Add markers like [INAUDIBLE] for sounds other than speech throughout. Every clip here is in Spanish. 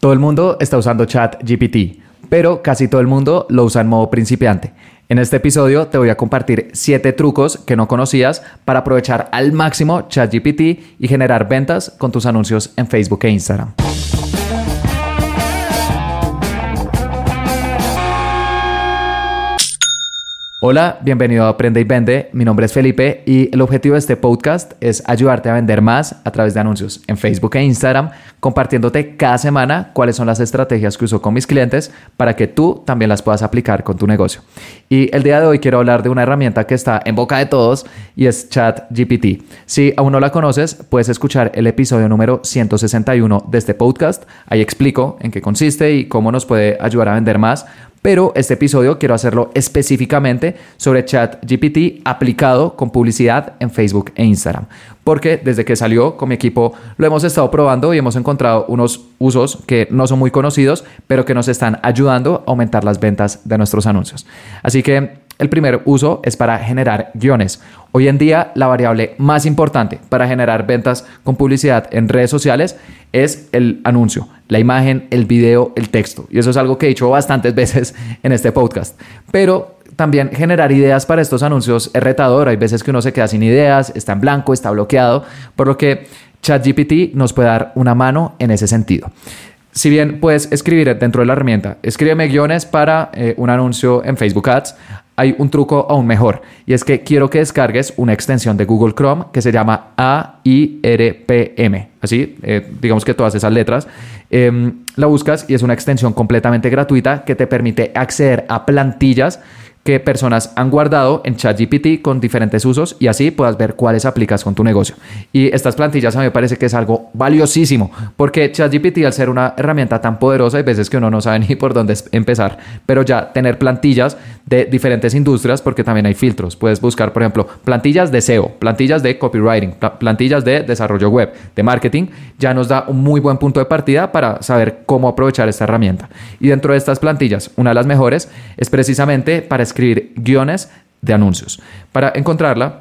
Todo el mundo está usando ChatGPT, pero casi todo el mundo lo usa en modo principiante. En este episodio te voy a compartir 7 trucos que no conocías para aprovechar al máximo ChatGPT y generar ventas con tus anuncios en Facebook e Instagram. Hola, bienvenido a Aprende y Vende. Mi nombre es Felipe y el objetivo de este podcast es ayudarte a vender más a través de anuncios en Facebook e Instagram, compartiéndote cada semana cuáles son las estrategias que uso con mis clientes para que tú también las puedas aplicar con tu negocio. Y el día de hoy quiero hablar de una herramienta que está en boca de todos y es ChatGPT. Si aún no la conoces, puedes escuchar el episodio número 161 de este podcast. Ahí explico en qué consiste y cómo nos puede ayudar a vender más pero este episodio quiero hacerlo específicamente sobre ChatGPT aplicado con publicidad en Facebook e Instagram, porque desde que salió con mi equipo lo hemos estado probando y hemos encontrado unos usos que no son muy conocidos, pero que nos están ayudando a aumentar las ventas de nuestros anuncios. Así que el primer uso es para generar guiones. Hoy en día la variable más importante para generar ventas con publicidad en redes sociales es el anuncio, la imagen, el video, el texto. Y eso es algo que he dicho bastantes [LAUGHS] veces en este podcast. Pero también generar ideas para estos anuncios es retador. Hay veces que uno se queda sin ideas, está en blanco, está bloqueado, por lo que ChatGPT nos puede dar una mano en ese sentido. Si bien puedes escribir dentro de la herramienta, escríbeme guiones para eh, un anuncio en Facebook Ads, hay un truco aún mejor y es que quiero que descargues una extensión de Google Chrome que se llama AIRPM. Así, eh, digamos que todas esas letras. Em, la buscas y es una extensión completamente gratuita que te permite acceder a plantillas que personas han guardado en ChatGPT con diferentes usos y así puedas ver cuáles aplicas con tu negocio. Y estas plantillas a mí me parece que es algo valiosísimo porque ChatGPT al ser una herramienta tan poderosa hay veces que uno no sabe [LAUGHS] ni por dónde empezar, pero ya tener plantillas de diferentes industrias porque también hay filtros. Puedes buscar, por ejemplo, plantillas de SEO, plantillas de copywriting, plantillas de desarrollo web, de marketing, ya nos da un muy buen punto de partida para saber cómo aprovechar esta herramienta. Y dentro de estas plantillas, una de las mejores es precisamente para escribir escribir guiones de anuncios. Para encontrarla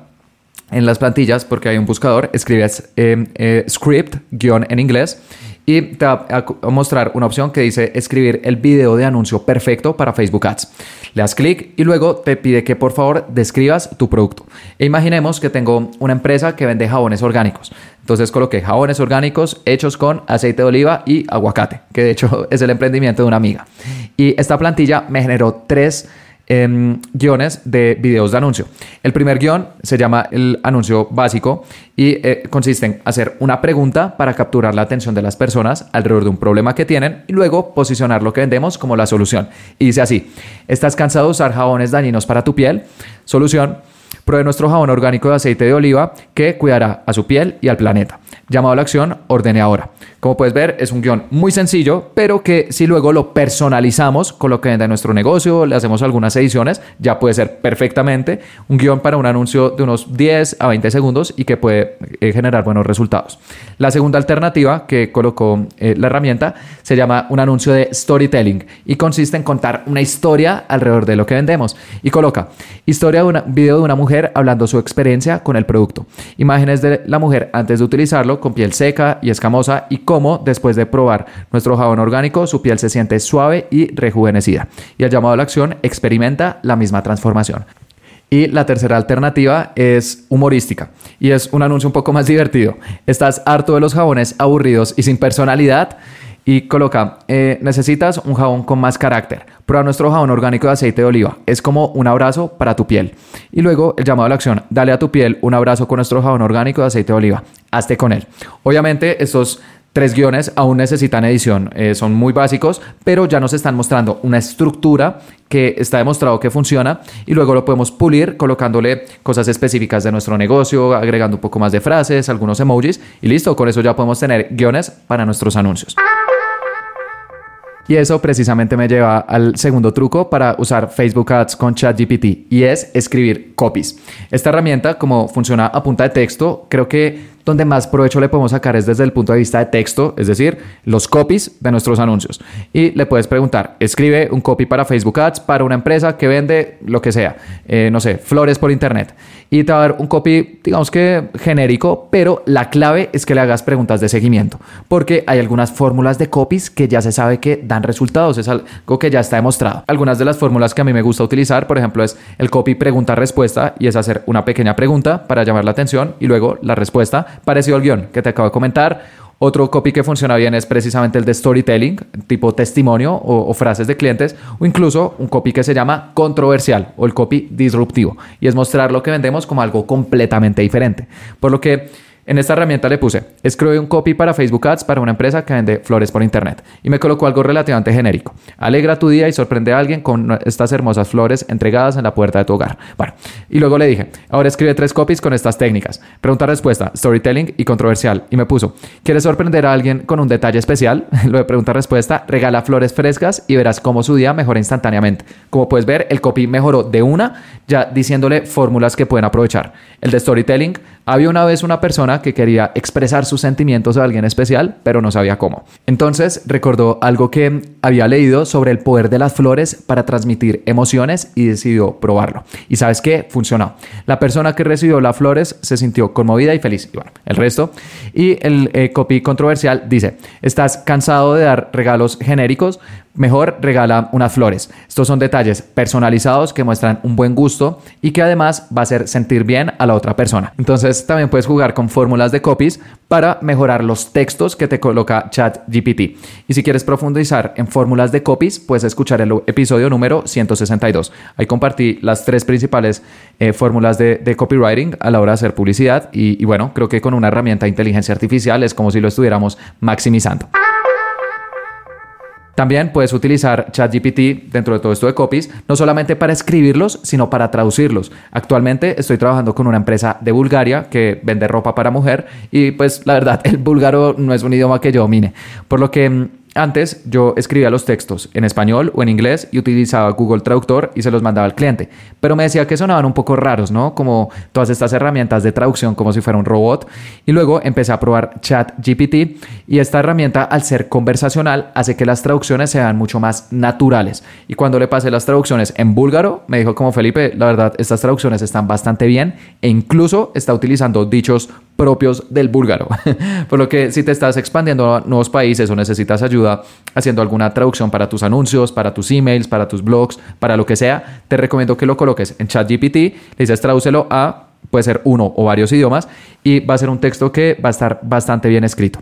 en las plantillas, porque hay un buscador, escribes eh, eh, script, guion en inglés, y te va a mostrar una opción que dice escribir el video de anuncio perfecto para Facebook Ads. Le das clic y luego te pide que por favor describas tu producto. E imaginemos que tengo una empresa que vende jabones orgánicos. Entonces coloqué jabones orgánicos hechos con aceite de oliva y aguacate, que de hecho [LAUGHS] es el emprendimiento de una amiga. Y esta plantilla me generó tres Em, guiones de videos de anuncio. El primer guion se llama el anuncio básico y eh, consiste en hacer una pregunta para capturar la atención de las personas alrededor de un problema que tienen y luego posicionar lo que vendemos como la solución. Y dice así, ¿estás cansado de usar jabones dañinos para tu piel? Solución, pruebe nuestro jabón orgánico de aceite de oliva que cuidará a su piel y al planeta. Llamado a la acción, ordene ahora. Como puedes ver, es un guion muy sencillo, pero que si luego lo personalizamos con lo que vende nuestro negocio, le hacemos algunas ediciones, ya puede ser perfectamente un guion para un anuncio de unos 10 a 20 segundos y que puede eh, generar buenos resultados. La segunda alternativa que colocó eh, la herramienta se llama un anuncio de storytelling y consiste en contar una historia alrededor de lo que vendemos. Y coloca historia de un video de una mujer hablando su experiencia con el producto. Imágenes de la mujer antes de utilizarlo con piel seca y escamosa y cómo después de probar nuestro jabón orgánico su piel se siente suave y rejuvenecida. Y el llamado a la acción experimenta la misma transformación. Y la tercera alternativa es humorística y es un anuncio un poco más [LAUGHS] divertido. Estás harto de los jabones aburridos y sin personalidad y coloca, eh, necesitas un jabón con más carácter. Prueba nuestro jabón orgánico de aceite de oliva. Es como un abrazo para tu piel. Y luego el llamado a la acción. Dale a tu piel un abrazo con nuestro jabón orgánico de aceite de oliva. Hazte con él. Obviamente estos tres guiones aún necesitan edición, eh, son muy básicos, pero ya nos están mostrando una estructura que está demostrado que funciona y luego lo podemos pulir colocándole cosas específicas de nuestro negocio, agregando un poco más de frases, algunos emojis y listo, con eso ya podemos tener guiones para nuestros anuncios. Y eso precisamente me lleva al segundo truco para usar Facebook Ads con ChatGPT y es escribir copies. Esta herramienta, como funciona a punta de texto, creo que donde más provecho le podemos sacar es desde el punto de vista de texto, es decir, los copies de nuestros anuncios. Y le puedes preguntar, escribe un copy para Facebook Ads para una empresa que vende lo que sea, eh, no sé, flores por internet. y te va a dar un copy, digamos que genérico, pero la clave es que le hagas preguntas de seguimiento, porque hay algunas fórmulas de copies que ya se sabe que dan resultados, es algo que ya está demostrado. Algunas de las fórmulas que a mí me gusta utilizar, por ejemplo, es el copy pregunta-respuesta y es hacer una pequeña pregunta para llamar la atención y luego la respuesta parecido al guion que te acabo de comentar otro copy que funciona bien es precisamente el de storytelling, tipo testimonio o, frases de clientes, o incluso un copy que se llama controversial o el copy disruptivo, y es mostrar lo que vendemos como algo completamente diferente. Por lo que en esta herramienta le puse, escribe un copy para Facebook Ads para una empresa que vende flores por internet y me colocó algo relativamente genérico. Alegra tu día y sorprende a alguien con estas hermosas flores entregadas en la puerta de tu hogar. Bueno, y luego le dije, ahora escribe tres copies con estas técnicas. Pregunta-respuesta, storytelling y controversial. Y me puso, ¿quieres sorprender a alguien con un detalle especial? [LAUGHS] Lo de pregunta-respuesta, regala flores frescas y verás cómo su día mejora instantáneamente. Como puedes ver, el copy mejoró de una, ya diciéndole fórmulas que pueden aprovechar. El de storytelling, había una vez una persona que quería expresar sus sentimientos a alguien especial, pero no sabía cómo. Entonces recordó algo que había leído sobre el poder de las flores para transmitir emociones y decidió probarlo. Y sabes qué? Funcionó. La persona que recibió las flores se sintió conmovida y feliz. Y bueno, el resto. Y el eh, copy controversial dice, ¿estás cansado de dar regalos genéricos? Mejor regala unas flores. Estos son detalles personalizados que muestran un buen gusto y que además va a hacer sentir bien a la otra persona. Entonces también puedes jugar con fórmulas de copies para mejorar los textos que te coloca ChatGPT. Y si quieres profundizar en fórmulas de copies, puedes escuchar el episodio número 162. Ahí compartí las tres principales eh, fórmulas de, copywriting a la hora de hacer publicidad y, y bueno, creo que con una herramienta de inteligencia artificial es como si lo estuviéramos maximizando. También puedes utilizar ChatGPT dentro de todo esto de copies, no solamente para escribirlos, sino para traducirlos. Actualmente estoy trabajando con una empresa de Bulgaria que vende ropa para mujer y pues la verdad [LAUGHS] el búlgaro no es un idioma que yo domine, por lo que mm, antes yo escribía los textos en español o en inglés y utilizaba Google Traductor y se los mandaba al cliente, pero me decía que sonaban un poco raros, ¿no? Como todas estas herramientas de traducción como si fuera un robot. Y luego empecé a probar ChatGPT y esta herramienta al ser conversacional hace que las traducciones sean mucho más naturales. Y cuando le pasé las traducciones en búlgaro, me dijo como Felipe, la verdad, estas traducciones están bastante bien e incluso está utilizando dichos propios del búlgaro. [LAUGHS] Por lo que si te estás expandiendo a nuevos países o necesitas ayuda haciendo alguna traducción para tus anuncios, para tus emails, para tus blogs, para lo que sea, te recomiendo que lo coloques en ChatGPT, le dices tradúcelo a, puede ser uno o varios idiomas, y va a ser un texto que va a estar bastante bien escrito.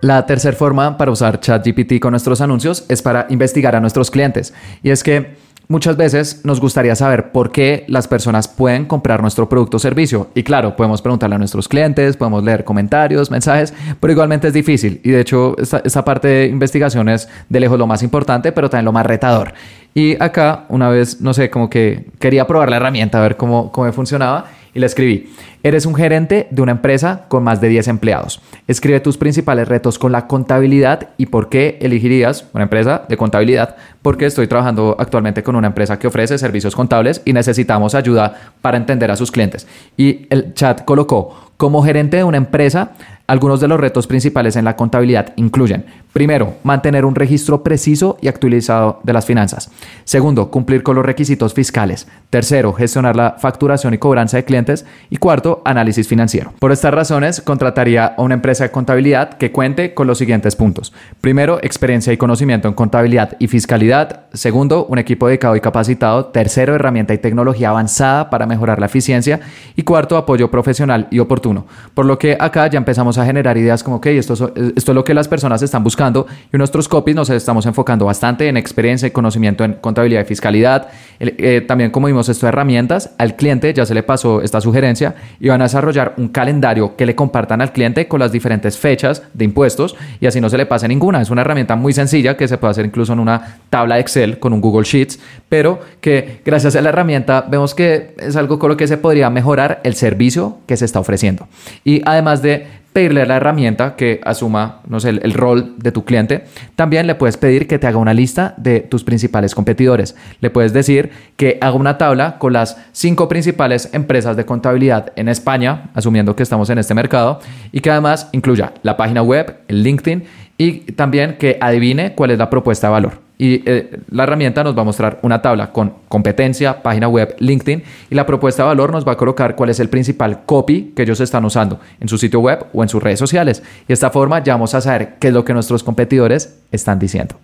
La tercera forma para usar ChatGPT con nuestros anuncios es para investigar a nuestros clientes. Y es que Muchas veces nos gustaría saber por qué las personas pueden comprar nuestro producto o servicio. Y claro, podemos preguntarle a nuestros clientes, podemos leer comentarios, mensajes, pero igualmente es difícil. Y de hecho, esta, parte de investigación es de lejos lo más importante, pero también lo más retador. Y acá, una vez, no sé, como que quería probar la herramienta, a ver cómo, cómo funcionaba y le escribí, eres un gerente de una empresa con más de 10 empleados. Escribe tus principales retos con la contabilidad y por qué elegirías una empresa de contabilidad, porque estoy trabajando actualmente con una empresa que ofrece servicios contables y necesitamos ayuda para entender a sus clientes. Y el chat colocó, como gerente de una empresa, algunos de los retos principales en la contabilidad incluyen, primero, mantener un registro preciso y actualizado de las finanzas. Segundo, cumplir con los requisitos fiscales. Tercero, gestionar la facturación y cobranza de clientes. Y cuarto, análisis financiero. Por estas razones, contrataría a una empresa de contabilidad que cuente con los siguientes puntos. Primero, experiencia y conocimiento en contabilidad y fiscalidad. Segundo, un equipo dedicado y capacitado. Tercero, herramienta y tecnología avanzada para mejorar la eficiencia. Y cuarto, apoyo profesional y oportuno. Por lo que acá ya empezamos a generar ideas como, que esto, esto es lo que las personas están buscando y nuestros copies nos estamos enfocando bastante en experiencia y conocimiento en contabilidad y fiscalidad. Eh, también como vimos esto de herramientas, al cliente ya se le pasó esta sugerencia y van a desarrollar un calendario que le compartan al cliente con las diferentes fechas de impuestos y así no se le pase ninguna. Es una herramienta muy sencilla que se puede hacer incluso en una tabla de Excel con un Google Sheets, pero que gracias a la herramienta vemos que es algo con lo que se podría mejorar el servicio que se está ofreciendo. Y además de pedirle a la herramienta que asuma, no sé, el, rol de tu cliente. También le puedes pedir que te haga una lista de tus principales competidores. Le puedes decir que haga una tabla con las cinco principales empresas de contabilidad en España, asumiendo que estamos en este mercado, y que además incluya la página web, el LinkedIn y también que adivine cuál es la propuesta de valor. Y eh, la herramienta nos va a mostrar una tabla con competencia, página web, LinkedIn y la propuesta de valor nos va a colocar cuál es el principal copy que ellos están usando en su sitio web o en sus redes sociales. Y de esta forma ya vamos a saber qué es lo que nuestros competidores están diciendo.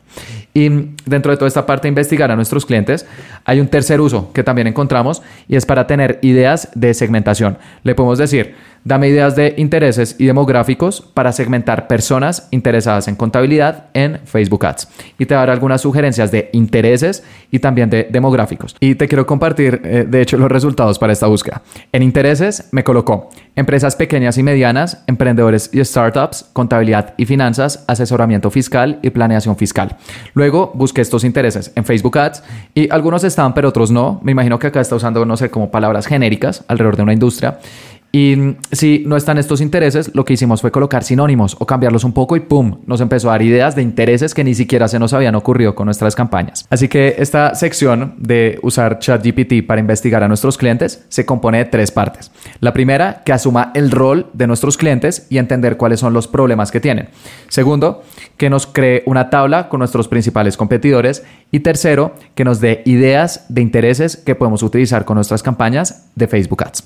Y dentro de toda esta parte de investigar a nuestros clientes, hay un tercer uso que también encontramos y es para tener ideas de segmentación. Le podemos decir, dame ideas de intereses y demográficos para segmentar personas interesadas en contabilidad en Facebook Ads. Y te dará algunas sugerencias de intereses y también de demográficos. Y te quiero compartir, eh, de hecho, los resultados para esta búsqueda. En intereses me colocó empresas pequeñas y medianas, emprendedores y startups, contabilidad y finanzas, asesoramiento fiscal y planeación fiscal. Luego busqué estos intereses en Facebook Ads y algunos estaban pero otros no. Me imagino que acá está usando, no sé, como palabras genéricas alrededor de una industria. Y si no están estos intereses, lo que hicimos fue colocar sinónimos o cambiarlos un poco y ¡pum! Nos empezó a dar ideas de intereses que ni siquiera se nos habían ocurrido con nuestras campañas. Así que esta sección de usar ChatGPT para investigar a nuestros clientes se compone de tres partes. La primera, que asuma el rol de nuestros clientes y entender cuáles son los problemas que tienen. Segundo, que nos cree una tabla con nuestros principales competidores. Y tercero, que nos dé ideas de intereses que podemos utilizar con nuestras campañas de Facebook Ads.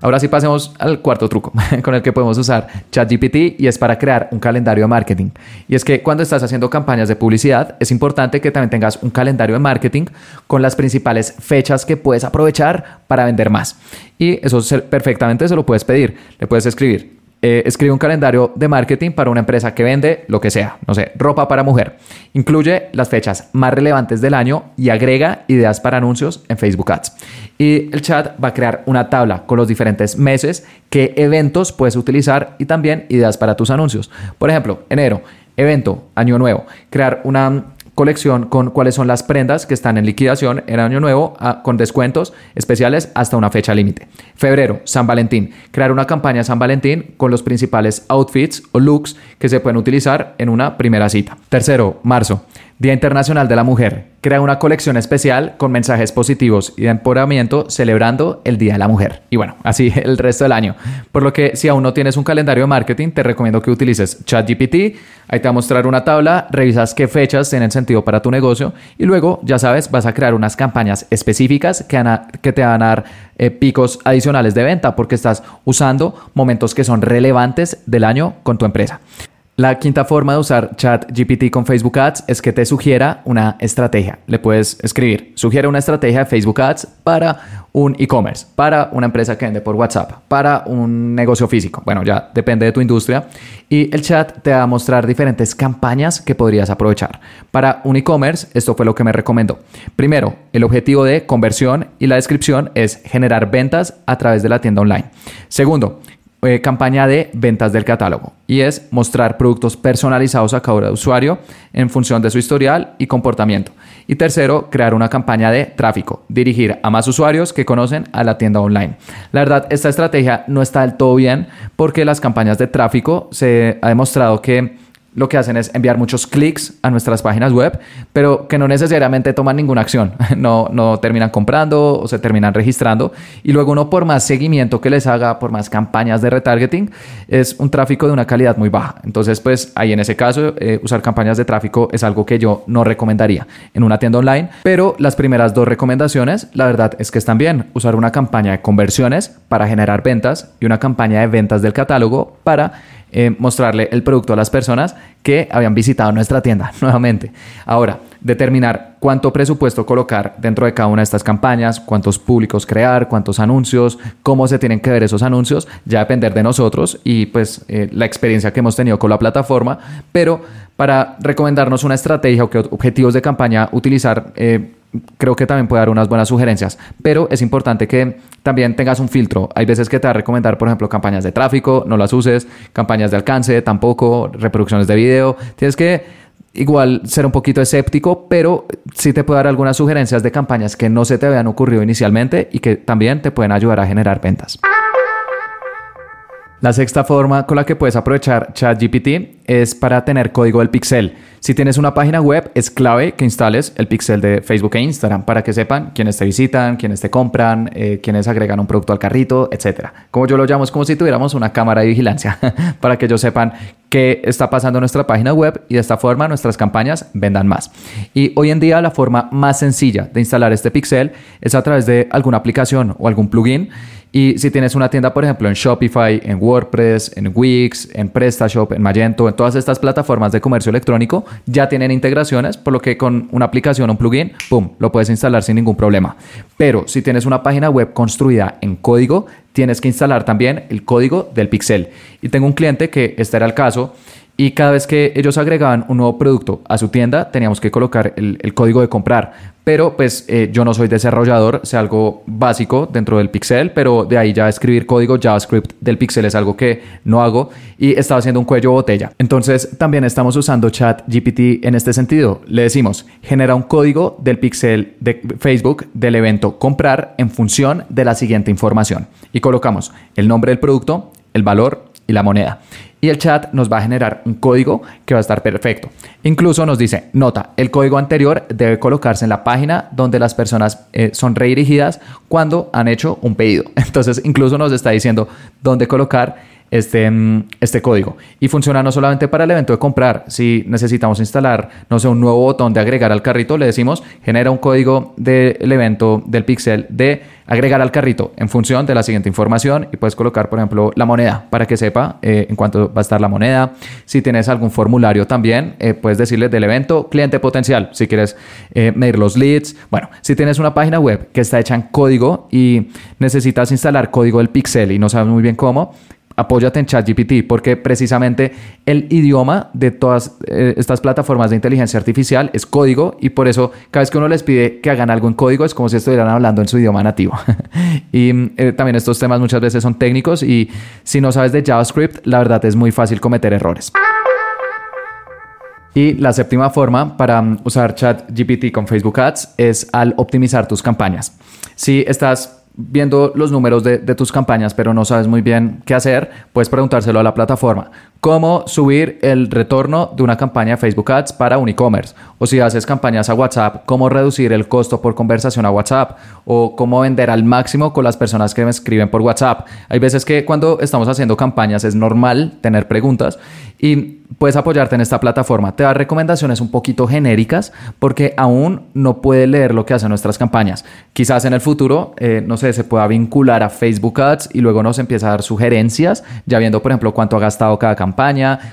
Ahora sí pasemos al cuarto truco [LAUGHS] con el que podemos usar ChatGPT y es para crear un calendario de marketing. Y es que cuando estás haciendo campañas de publicidad es importante que también tengas un calendario de marketing con las principales fechas que puedes aprovechar para vender más. Y eso perfectamente se lo puedes pedir. Le puedes escribir eh, escribe un calendario de marketing para una empresa que vende lo que sea, no sé, ropa para mujer. Incluye las fechas más relevantes del año y agrega ideas para anuncios en Facebook Ads. Y el chat va a crear una tabla con los diferentes meses, qué eventos puedes utilizar y también ideas para tus anuncios. Por ejemplo, enero, evento, año nuevo, crear una colección con cuáles son las prendas que están en liquidación en Año Nuevo ah, con descuentos especiales hasta una fecha límite. Febrero, San Valentín. Crear una campaña San Valentín con los principales outfits o looks que se pueden utilizar en una primera cita. Tercero, marzo. Día Internacional de la Mujer. Crea una colección especial con mensajes positivos y de empoderamiento celebrando el Día de la Mujer. Y bueno, así [LAUGHS] el resto del año. Por lo que si aún no tienes un calendario de marketing, te recomiendo que utilices ChatGPT. Ahí te va a mostrar una tabla, revisas qué fechas tienen sentido para tu negocio y luego, ya sabes, vas a crear unas campañas específicas que, que te van a dar eh, picos adicionales de venta porque estás usando momentos que son relevantes del año con tu empresa. La quinta forma de usar ChatGPT con Facebook Ads es que te sugiera una estrategia. Le puedes escribir, sugiere una estrategia de Facebook Ads para un e-commerce, para una empresa que vende por WhatsApp, para un negocio físico. Bueno, ya depende de tu industria. Y el chat te va a mostrar diferentes campañas que podrías aprovechar. Para un e-commerce, esto fue lo que me recomendó. Primero, el objetivo de conversión y la descripción es generar ventas a través de la tienda online. Segundo, eh, campaña de ventas del catálogo y es mostrar productos personalizados a cada usuario en función de su historial y comportamiento. Y tercero, crear una campaña de tráfico, dirigir a más usuarios que conocen a la tienda online. La verdad, esta estrategia no está del todo bien porque las campañas de tráfico se ha demostrado que lo que hacen es enviar muchos clics a nuestras páginas web, pero que no necesariamente toman ninguna acción. [LAUGHS] No, no terminan comprando o se terminan registrando. Y luego uno por más seguimiento que les haga, por más campañas de retargeting, es un tráfico de una calidad muy baja. Entonces, pues ahí en ese caso, eh, usar campañas de tráfico es algo que yo no recomendaría en una tienda online. Pero las primeras dos recomendaciones, la verdad es que están bien. Usar una campaña de conversiones para generar ventas y una campaña de ventas del catálogo para eh, mostrarle el producto a las personas que habían visitado nuestra tienda [LAUGHS] nuevamente. Ahora, determinar cuánto presupuesto colocar dentro de cada una de estas campañas, cuántos públicos crear, cuántos anuncios, cómo se tienen que ver esos anuncios, ya depender de nosotros y pues eh, la experiencia que hemos tenido con la plataforma, pero para recomendarnos una estrategia o objetivos de campaña utilizar, eh, creo que también puede dar unas buenas sugerencias, pero es importante que también tengas un filtro. Hay veces que te va a recomendar, por ejemplo, campañas de tráfico, no las uses, campañas de alcance, tampoco, reproducciones de video. Tienes que igual ser un poquito escéptico, pero sí te puede dar algunas sugerencias de campañas que no se te habían ocurrido inicialmente y que también te pueden ayudar a generar ventas. La sexta forma con la que puedes aprovechar ChatGPT es para tener código del pixel. Si tienes una página web, es clave que instales el pixel de Facebook e Instagram para que sepan quiénes te visitan, quiénes te compran, eh, quiénes agregan un producto al carrito, etc. Como yo lo llamo, es como si tuviéramos una cámara de vigilancia [LAUGHS] para que ellos sepan qué está pasando en nuestra página web y de esta forma nuestras campañas vendan más. Y hoy en día la forma más sencilla de instalar este pixel es a través de alguna aplicación o algún plugin y si tienes una tienda, por ejemplo, en Shopify, en WordPress, en Wix, en PrestaShop, en Magento, en todas estas plataformas de comercio electrónico, ya tienen integraciones, por lo que con una aplicación un plugin, ¡pum!, lo puedes instalar sin ningún problema. Pero si tienes una página web construida en código, tienes que instalar también el código del pixel. Y tengo un cliente que este era el caso y cada vez que ellos agregaban un nuevo producto a su tienda, teníamos que colocar el, código de comprar. Pero pues eh, yo no soy desarrollador, sé algo básico dentro del Pixel, pero de ahí ya escribir código JavaScript del Pixel es algo que no hago y estaba haciendo un cuello botella. Entonces también estamos usando Chat GPT en este sentido. Le decimos, genera un código del Pixel de Facebook del evento comprar en función de la siguiente información. Y colocamos el nombre del producto, el valor y la moneda y el chat nos va a generar un código que va a estar perfecto. Incluso nos dice, nota, el código anterior debe colocarse en la página donde las personas eh, son redirigidas cuando han hecho un pedido. [LAUGHS] Entonces, incluso nos está diciendo dónde colocar este, mm, este código. Y funciona no solamente para el evento de comprar. Si necesitamos instalar, no sé, un nuevo botón de agregar al carrito, le decimos, genera un código del evento del pixel de agregar al carrito en función de la siguiente información y puedes colocar, por ejemplo, la moneda para que sepa eh, en cuánto va a estar la moneda. Si tienes algún formulario también, eh, puedes decirle del evento cliente potencial, si quieres eh, medir los leads. Bueno, si tienes una página web que está hecha en código y necesitas instalar código del pixel y no sabes muy bien cómo, apóyate en ChatGPT, porque precisamente el idioma de todas eh, estas plataformas de inteligencia artificial es código y por eso cada vez que uno les pide que hagan algo en código es como si estuvieran hablando en su idioma nativo. [LAUGHS] y eh, también estos temas muchas veces son técnicos y si no sabes de JavaScript, la verdad es muy fácil cometer errores. Y la séptima forma para mm, usar ChatGPT con Facebook Ads es al optimizar tus campañas. Si estás viendo los números de, tus campañas, pero no sabes muy bien qué hacer, puedes preguntárselo a la plataforma. ¿Cómo subir el retorno de una campaña de Facebook Ads para un e-commerce? O si haces campañas a WhatsApp, ¿cómo reducir el costo por conversación a WhatsApp? O cómo vender al máximo con las personas que me escriben por WhatsApp. Hay veces que cuando estamos haciendo campañas es normal tener preguntas y puedes apoyarte en esta plataforma. Te da recomendaciones un poquito genéricas porque aún no puede leer lo que hacen nuestras campañas. Quizás en el futuro, eh, no sé, se pueda vincular a Facebook Ads y luego nos empieza a dar sugerencias, ya viendo, por ejemplo, cuánto ha gastado cada campaña,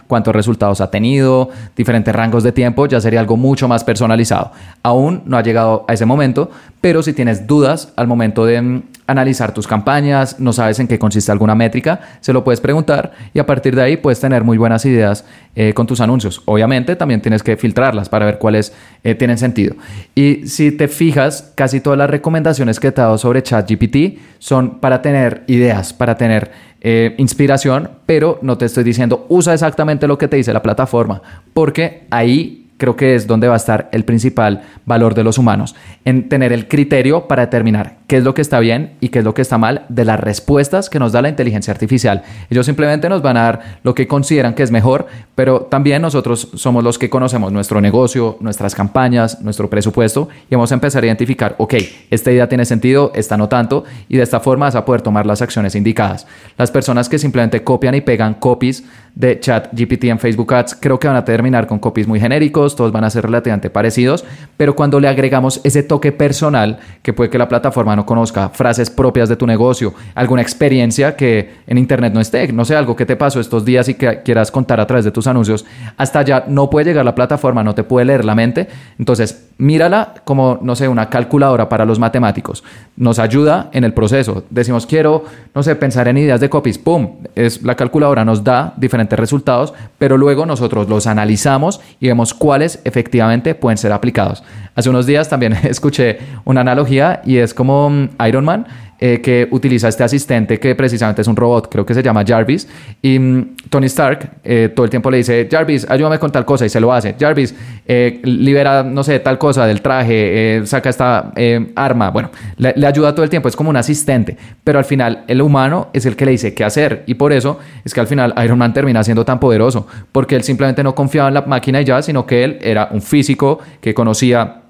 cuántos resultados ha tenido, diferentes rangos de tiempo, ya sería algo mucho más personalizado. Aún no ha llegado a ese momento, pero si tienes dudas al momento de mm, analizar tus campañas, no sabes en qué consiste alguna métrica, se lo puedes preguntar y a partir de ahí puedes tener muy buenas ideas eh, con tus anuncios. Obviamente también tienes que filtrarlas para ver cuáles eh, tienen sentido. Y si te fijas, casi todas las recomendaciones que te he dado sobre ChatGPT son para tener ideas, para tener eh, inspiración, pero no te estoy diciendo usa exactamente lo que te dice la plataforma, porque ahí creo que es donde va a estar el principal valor de los humanos, en tener el criterio para determinar qué es lo que está bien y qué es lo que está mal de las respuestas que nos da la inteligencia artificial. Ellos simplemente nos van a dar lo que consideran que es mejor, pero también nosotros somos los que conocemos nuestro negocio, nuestras campañas, nuestro presupuesto y vamos a empezar a identificar, ok, esta idea tiene sentido, esta no tanto, y de esta forma vas a poder tomar las acciones indicadas. Las personas que simplemente copian y pegan copies de chat GPT en Facebook Ads creo que van a terminar con copies muy genéricos, todos van a ser relativamente parecidos, pero cuando le agregamos ese toque personal, que puede que la plataforma no conozca frases propias de tu negocio, alguna experiencia que en Internet no esté, no sé, algo que te pasó estos días y que quieras contar a través de tus anuncios, hasta allá no puede llegar la plataforma, no te puede leer la mente. Entonces, mírala como, no sé, una calculadora para los matemáticos. Nos ayuda en el proceso. Decimos, quiero, no sé, pensar en ideas de copies. ¡Pum! Es, la calculadora nos da diferentes resultados, pero luego nosotros los analizamos y vemos cuáles efectivamente pueden ser aplicados. Hace unos días también [LAUGHS] escuché una analogía y es como mm, Iron Man eh, que utiliza este asistente que precisamente es un robot, creo que se llama Jarvis. Y mm, Tony Stark eh, todo el tiempo le dice, Jarvis, ayúdame con tal cosa y se lo hace. Jarvis, eh, libera, no sé, tal cosa del traje, saca esta arma. Bueno, le, le ayuda todo el tiempo, es como un asistente. Pero al final el humano es el que le dice qué hacer. Y por eso es que al final Iron Man termina siendo tan poderoso, porque él simplemente no confiaba en la máquina y ya, sino que él era un físico que conocía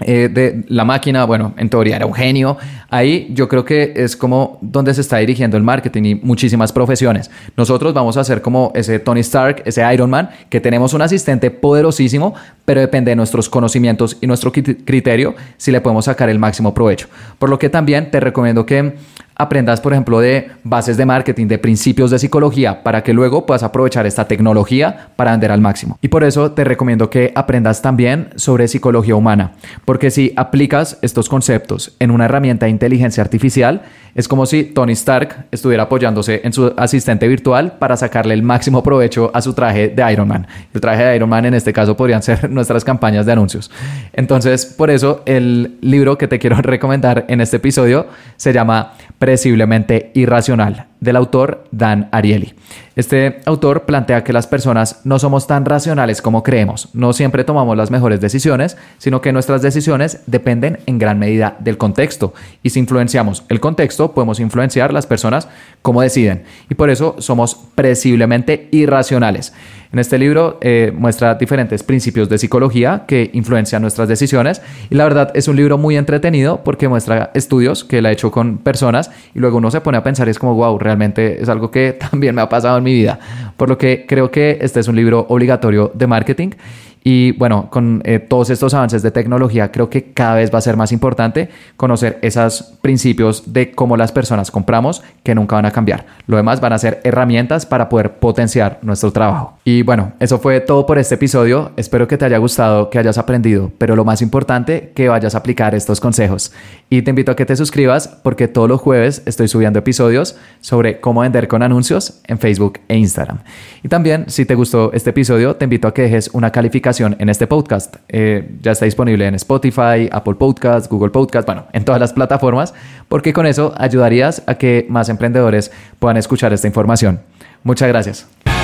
eh, de la máquina, bueno, en teoría era un genio. Ahí yo creo que es como donde se está dirigiendo el marketing y muchísimas profesiones. Nosotros vamos a ser como ese Tony Stark, ese Iron Man, que tenemos un asistente poderosísimo, pero depende de nuestros conocimientos y nuestro criterio si le podemos sacar el máximo provecho. Por lo que también te recomiendo que aprendas, por ejemplo, de bases de marketing, de principios de psicología, para que luego puedas aprovechar esta tecnología para vender al máximo. Y por eso te recomiendo que aprendas también sobre psicología humana, porque si aplicas estos conceptos en una herramienta de inteligencia artificial, es como si Tony Stark estuviera apoyándose en su asistente virtual para sacarle el máximo provecho a su traje de Iron Man. El traje de Iron Man en este caso podrían ser [LAUGHS] nuestras campañas de anuncios. Entonces, por eso el libro que te quiero [LAUGHS] recomendar en este episodio se llama Presiblemente Irracional del autor Dan Ariely. Este autor plantea que las personas no somos tan racionales como creemos, no siempre tomamos las mejores decisiones, sino que nuestras decisiones dependen en gran medida del contexto y si influenciamos el contexto podemos influenciar las personas como deciden y por eso somos presiblemente irracionales. En este libro eh, muestra diferentes principios de psicología que influencian nuestras decisiones y la verdad es un libro muy entretenido porque muestra estudios que él ha hecho con personas y luego uno se pone a pensar es como, wow, realmente es algo que [LAUGHS] también me ha pasado en mi vida. Por lo que creo que este es un libro obligatorio de marketing y bueno, con eh, todos estos avances de tecnología, creo que cada vez va a ser más importante conocer esos principios de cómo las personas compramos que nunca van a cambiar. Lo demás van a ser herramientas para poder potenciar nuestro trabajo. Y bueno, eso fue todo por este episodio. Espero que te haya gustado, que hayas aprendido, pero lo más importante, que vayas a aplicar estos consejos. Y te invito a que te suscribas porque todos los jueves estoy subiendo episodios sobre cómo vender con anuncios en Facebook e Instagram. Y también, si te gustó este episodio, te invito a que dejes una calificación en este podcast. Eh, ya está disponible en Spotify, Apple Podcast, Google Podcast, bueno, en todas las plataformas, porque con eso ayudarías a que más emprendedores puedan escuchar esta información. Muchas gracias.